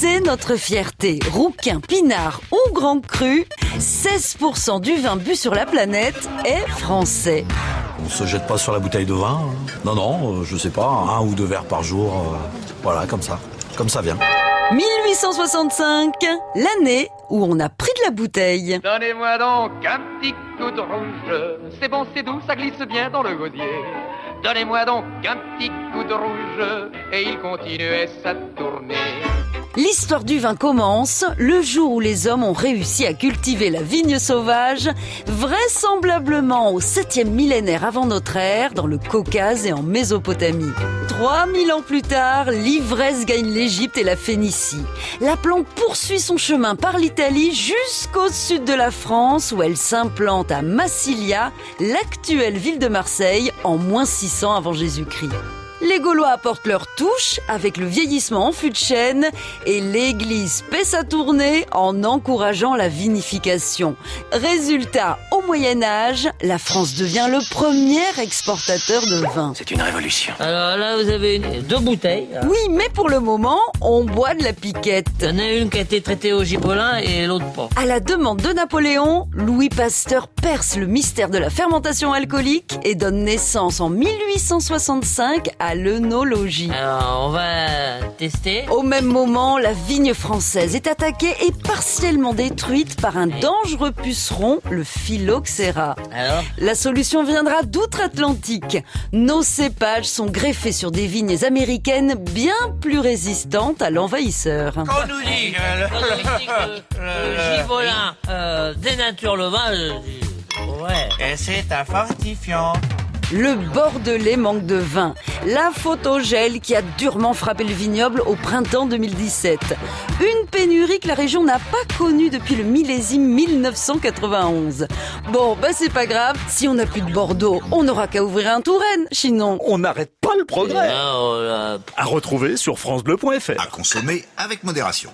c'est notre fierté. Rouquin, pinard ou grand cru, 16% du vin bu sur la planète est français. On se jette pas sur la bouteille de vin. hein. Non, non, euh, je sais pas, un ou deux verres par jour. euh, voilà, comme ça. Comme ça vient. 1865, l'année où on a pris de la bouteille. Donnez-moi donc un petit coup de rouge. C'est bon, c'est doux, ça glisse bien dans le gosier. Donnez-moi donc un petit coup de rouge. Et il continuait sa tournée. L'histoire du vin commence le jour où les hommes ont réussi à cultiver la vigne sauvage, vraisemblablement au 7e millénaire avant notre ère, dans le Caucase et en Mésopotamie. 3000 ans plus tard, l'ivresse gagne l'Égypte et la Phénicie. La plante poursuit son chemin par l'Italie jusqu'au sud de la France où elle s'implante à Massilia, l'actuelle ville de Marseille, en moins 600 avant Jésus-Christ. Les Gaulois apportent leur touche avec le vieillissement en fût de chêne et l'Église paie sa tournée en encourageant la vinification. Résultat, Moyen Âge, la France devient le premier exportateur de vin. C'est une révolution. Alors là, vous avez une- deux bouteilles. Oui, mais pour le moment, on boit de la piquette. Il y en a une qui a été traitée au gipolin et l'autre pas. À la demande de Napoléon, Louis Pasteur perce le mystère de la fermentation alcoolique et donne naissance en 1865 à l'œnologie. Alors, on va tester. Au même moment, la vigne française est attaquée et partiellement détruite par un dangereux puceron, le Alors La solution viendra d'outre-Atlantique. Nos cépages sont greffés sur des vignes américaines bien plus résistantes à l'envahisseur. On nous dit, on nous dit que le gipolin euh, dénature le vin. euh, ouais. Et c'est un fortifiant. Le Bordelais manque de vin. La faute au gel qui a durement frappé le vignoble au printemps 2017. Une pénurie que la région n'a pas connue depuis le millésime 1991. Bon, bah c'est pas grave. Si on n'a plus de Bordeaux, on n'aura qu'à ouvrir un Touraine, sinon. On n'arrête pas le progrès. Oh À retrouver sur francebleu.fr. À consommer avec modération.